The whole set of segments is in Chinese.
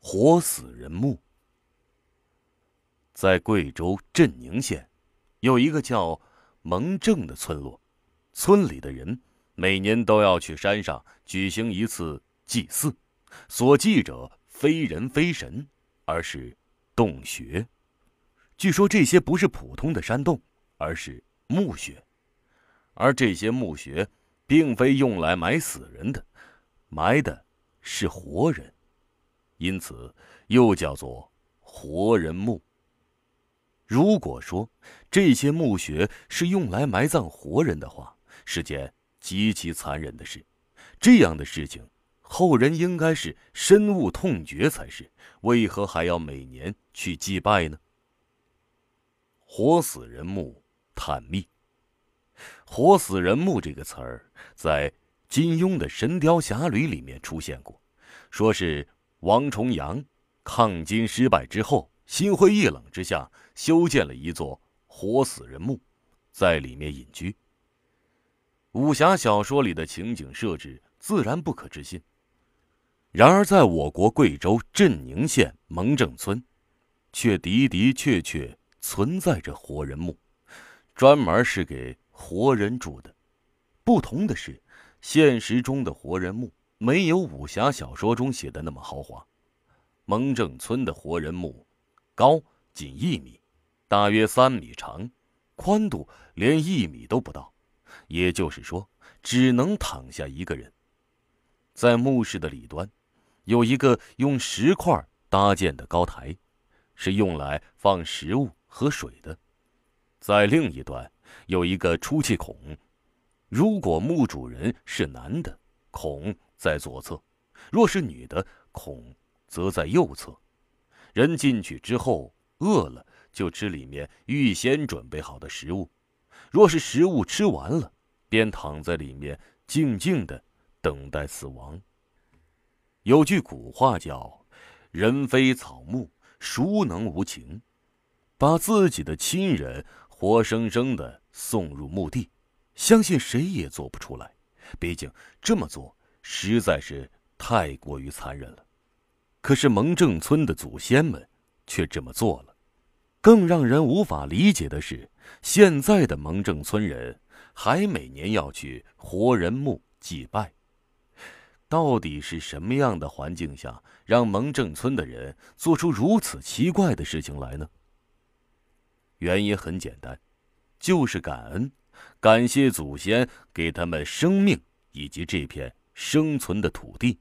活死人墓。在贵州镇宁县，有一个叫蒙正的村落，村里的人每年都要去山上举行一次祭祀，所祭者非人非神，而是洞穴。据说这些不是普通的山洞，而是墓穴，而这些墓穴并非用来埋死人的，埋的是活人。因此，又叫做活人墓。如果说这些墓穴是用来埋葬活人的话，是件极其残忍的事。这样的事情，后人应该是深恶痛绝才是。为何还要每年去祭拜呢？活死人墓探秘。活死人墓这个词儿，在金庸的《神雕侠侣》里面出现过，说是。王重阳抗金失败之后，心灰意冷之下，修建了一座活死人墓，在里面隐居。武侠小说里的情景设置自然不可置信。然而，在我国贵州镇宁县蒙正村，却的的确确存在着活人墓，专门是给活人住的。不同的是，现实中的活人墓。没有武侠小说中写的那么豪华。蒙正村的活人墓，高仅一米，大约三米长，宽度连一米都不到，也就是说，只能躺下一个人。在墓室的里端，有一个用石块搭建的高台，是用来放食物和水的。在另一端，有一个出气孔，如果墓主人是男的，孔。在左侧，若是女的，孔则在右侧。人进去之后，饿了就吃里面预先准备好的食物；若是食物吃完了，便躺在里面静静的等待死亡。有句古话叫：“人非草木，孰能无情？”把自己的亲人活生生的送入墓地，相信谁也做不出来。毕竟这么做。实在是太过于残忍了，可是蒙正村的祖先们却这么做了。更让人无法理解的是，现在的蒙正村人还每年要去活人墓祭拜。到底是什么样的环境下，让蒙正村的人做出如此奇怪的事情来呢？原因很简单，就是感恩，感谢祖先给他们生命以及这片。生存的土地。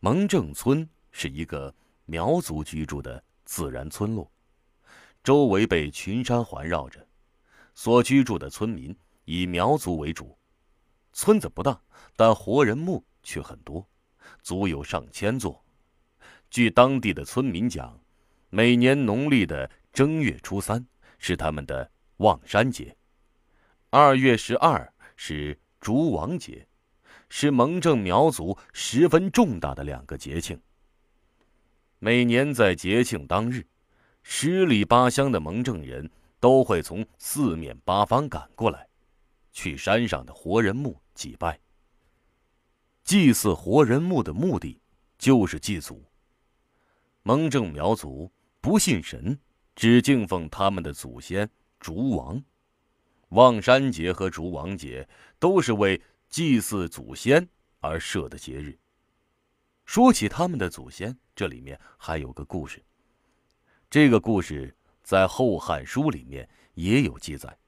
蒙正村是一个苗族居住的自然村落，周围被群山环绕着，所居住的村民以苗族为主。村子不大，但活人墓却很多，足有上千座。据当地的村民讲，每年农历的正月初三是他们的望山节，二月十二是烛王节。是蒙正苗族十分重大的两个节庆。每年在节庆当日，十里八乡的蒙正人都会从四面八方赶过来，去山上的活人墓祭拜。祭祀活人墓的目的，就是祭祖。蒙正苗族不信神，只敬奉他们的祖先竹王。望山节和竹王节都是为。祭祀祖先而设的节日。说起他们的祖先，这里面还有个故事。这个故事在《后汉书》里面也有记载。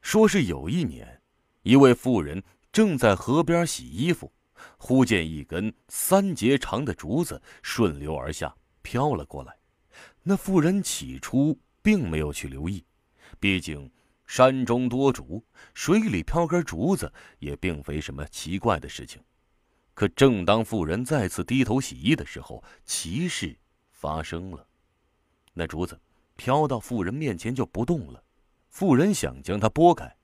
说是有一年，一位妇人正在河边洗衣服，忽见一根三节长的竹子顺流而下，飘了过来。那妇人起初并没有去留意，毕竟。山中多竹，水里飘根竹子也并非什么奇怪的事情。可正当妇人再次低头洗衣的时候，奇事发生了。那竹子飘到妇人面前就不动了。妇人想将它拨开，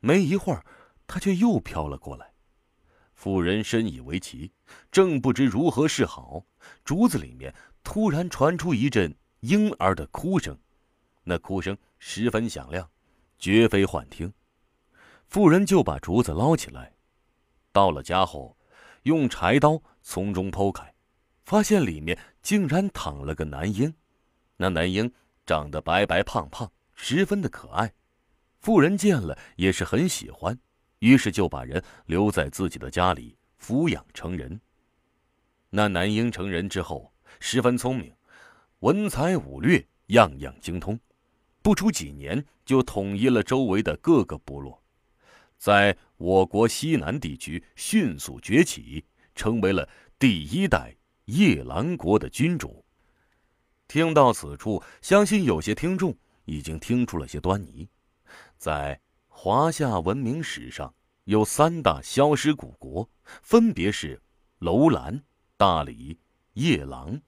没一会儿，它却又飘了过来。妇人深以为奇，正不知如何是好，竹子里面突然传出一阵婴儿的哭声，那哭声十分响亮。绝非幻听，妇人就把竹子捞起来，到了家后，用柴刀从中剖开，发现里面竟然躺了个男婴。那男婴长得白白胖胖，十分的可爱。妇人见了也是很喜欢，于是就把人留在自己的家里抚养成人。那男婴成人之后十分聪明，文才武略样样精通，不出几年就统一了周围的各个部落，在我国西南地区迅速崛起，成为了第一代夜郎国的君主。听到此处，相信有些听众已经听出了些端倪。在华夏文明史上，有三大消失古国，分别是楼兰、大理、夜郎。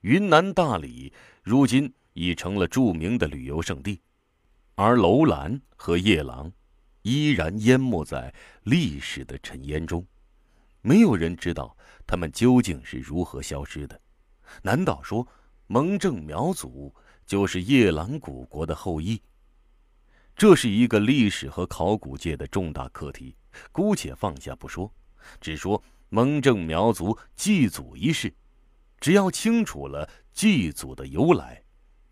云南大理如今已成了著名的旅游胜地，而楼兰和夜郎依然淹没在历史的尘烟中，没有人知道他们究竟是如何消失的。难道说蒙正苗族就是夜郎古国的后裔？这是一个历史和考古界的重大课题，姑且放下不说，只说蒙正苗族祭祖一事。只要清楚了祭祖的由来，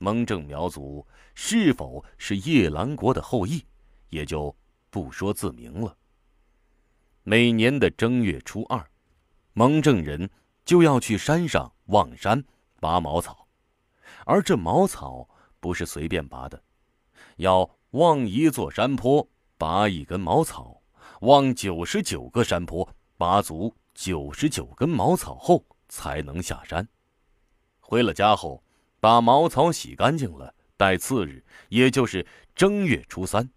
蒙正苗族是否是夜郎国的后裔，也就不说自明了。每年的正月初二，蒙正人就要去山上望山拔茅草，而这茅草不是随便拔的，要。望一座山坡，拔一根茅草；望九十九个山坡，拔足九十九根茅草后，才能下山。回了家后，把茅草洗干净了，待次日，也就是正月初三，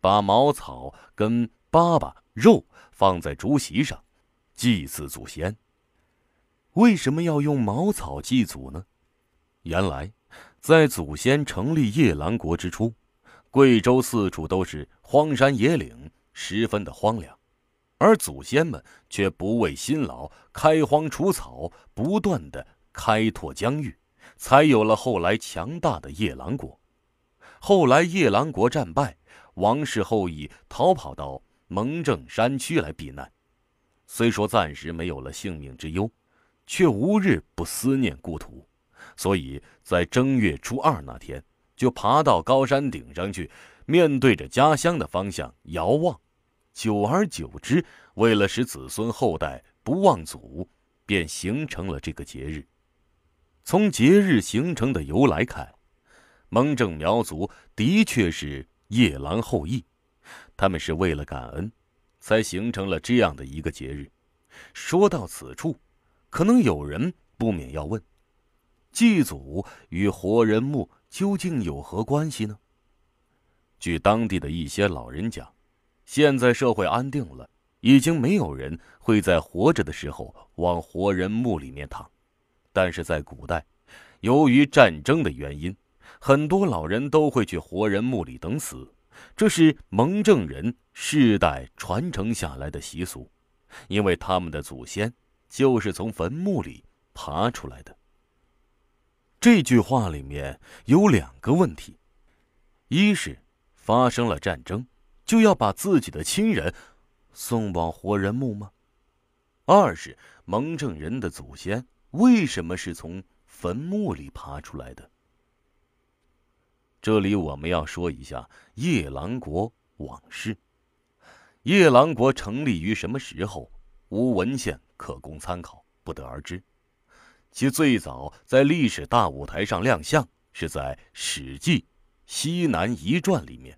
把茅草跟粑粑肉放在竹席上，祭祀祖先。为什么要用茅草祭祖呢？原来，在祖先成立夜郎国之初。贵州四处都是荒山野岭，十分的荒凉，而祖先们却不畏辛劳，开荒除草，不断的开拓疆域，才有了后来强大的夜郎国。后来夜郎国战败，王室后裔逃跑到蒙正山区来避难，虽说暂时没有了性命之忧，却无日不思念故土，所以在正月初二那天。就爬到高山顶上去，面对着家乡的方向遥望，久而久之，为了使子孙后代不忘祖，便形成了这个节日。从节日形成的由来看，蒙正苗族的确是夜郎后裔，他们是为了感恩，才形成了这样的一个节日。说到此处，可能有人不免要问：祭祖与活人墓？究竟有何关系呢？据当地的一些老人讲，现在社会安定了，已经没有人会在活着的时候往活人墓里面躺。但是在古代，由于战争的原因，很多老人都会去活人墓里等死，这是蒙正人世代传承下来的习俗，因为他们的祖先就是从坟墓里爬出来的。这句话里面有两个问题：一是发生了战争，就要把自己的亲人送往活人墓吗？二是蒙正人的祖先为什么是从坟墓里爬出来的？这里我们要说一下夜郎国往事。夜郎国成立于什么时候？无文献可供参考，不得而知。其最早在历史大舞台上亮相，是在《史记·西南夷传》里面。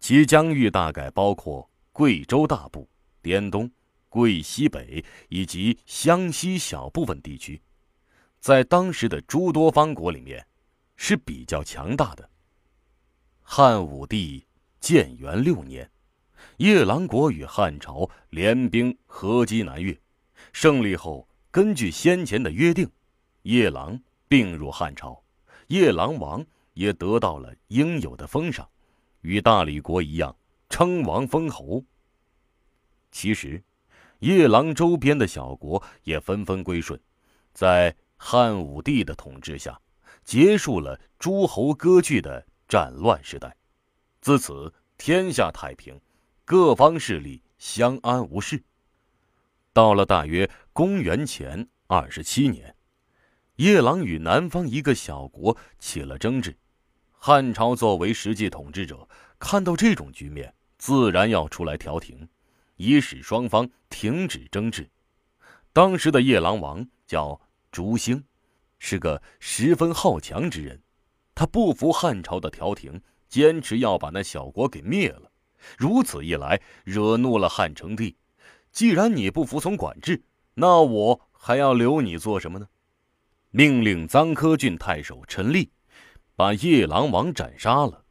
其疆域大概包括贵州大部、滇东、桂西北以及湘西小部分地区，在当时的诸多方国里面是比较强大的。汉武帝建元六年，夜郎国与汉朝联兵合击南越，胜利后。根据先前的约定，夜郎并入汉朝，夜郎王也得到了应有的封赏，与大理国一样称王封侯。其实，夜郎周边的小国也纷纷归顺，在汉武帝的统治下，结束了诸侯割据的战乱时代，自此天下太平，各方势力相安无事。到了大约公元前二十七年，夜郎与南方一个小国起了争执。汉朝作为实际统治者，看到这种局面，自然要出来调停，以使双方停止争执。当时的夜郎王叫竹兴，是个十分好强之人。他不服汉朝的调停，坚持要把那小国给灭了。如此一来，惹怒了汉成帝。既然你不服从管制，那我还要留你做什么呢？命令臧科郡太守陈立。把夜郎王斩杀了，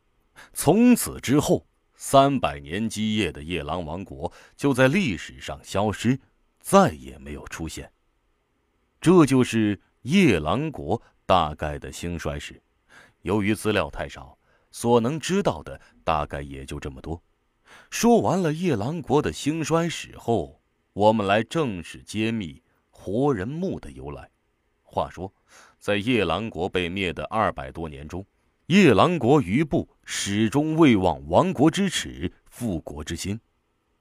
从此之后，三百年基业的夜郎王国就在历史上消失，再也没有出现。这就是夜郎国大概的兴衰史。由于资料太少，所能知道的大概也就这么多。说完了夜郎国的兴衰史后，我们来正式揭秘活人墓的由来。话说。在夜郎国被灭的二百多年中，夜郎国余部始终未忘亡国之耻、复国之心，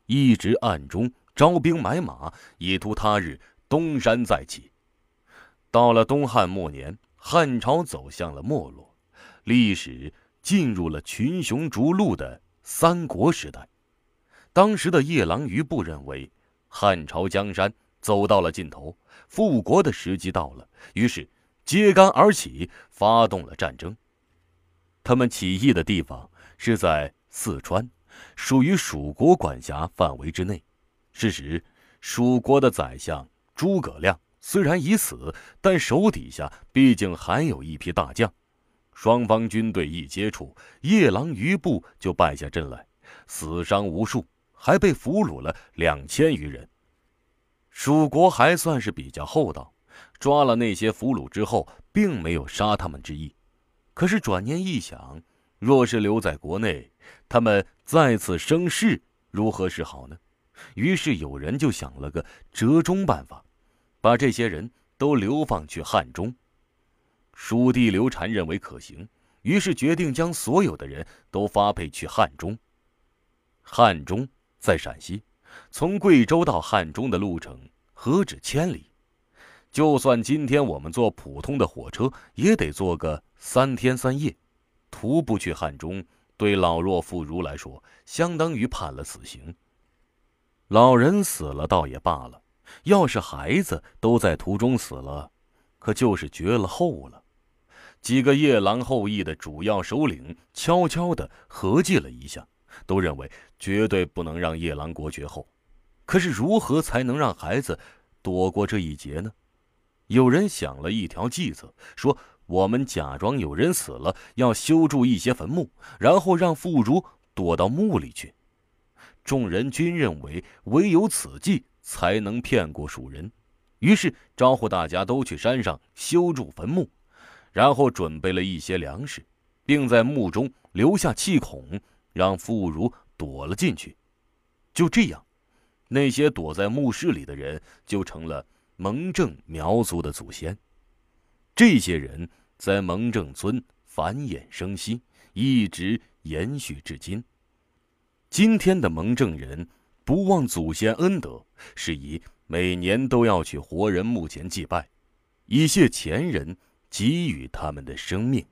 一直暗中招兵买马，以图他日东山再起。到了东汉末年，汉朝走向了没落，历史进入了群雄逐鹿的三国时代。当时的夜郎余部认为，汉朝江山走到了尽头，复国的时机到了，于是。揭竿而起，发动了战争。他们起义的地方是在四川，属于蜀国管辖范围之内。事实，蜀国的宰相诸葛亮虽然已死，但手底下毕竟还有一批大将。双方军队一接触，夜郎余部就败下阵来，死伤无数，还被俘虏了两千余人。蜀国还算是比较厚道。抓了那些俘虏之后，并没有杀他们之意。可是转念一想，若是留在国内，他们再次生事，如何是好呢？于是有人就想了个折中办法，把这些人都流放去汉中。蜀地刘禅认为可行，于是决定将所有的人都发配去汉中。汉中在陕西，从贵州到汉中的路程何止千里。就算今天我们坐普通的火车，也得坐个三天三夜。徒步去汉中，对老弱妇孺来说，相当于判了死刑。老人死了倒也罢了，要是孩子都在途中死了，可就是绝了后了。几个夜郎后裔的主要首领悄悄地合计了一下，都认为绝对不能让夜郎国绝后。可是如何才能让孩子躲过这一劫呢？有人想了一条计策，说：“我们假装有人死了，要修筑一些坟墓，然后让妇孺躲到墓里去。”众人均认为唯有此计才能骗过蜀人，于是招呼大家都去山上修筑坟墓，然后准备了一些粮食，并在墓中留下气孔，让妇孺躲了进去。就这样，那些躲在墓室里的人就成了。蒙正苗族的祖先，这些人在蒙正村繁衍生息，一直延续至今。今天的蒙正人不忘祖先恩德，是以每年都要去活人墓前祭拜，以谢前人给予他们的生命。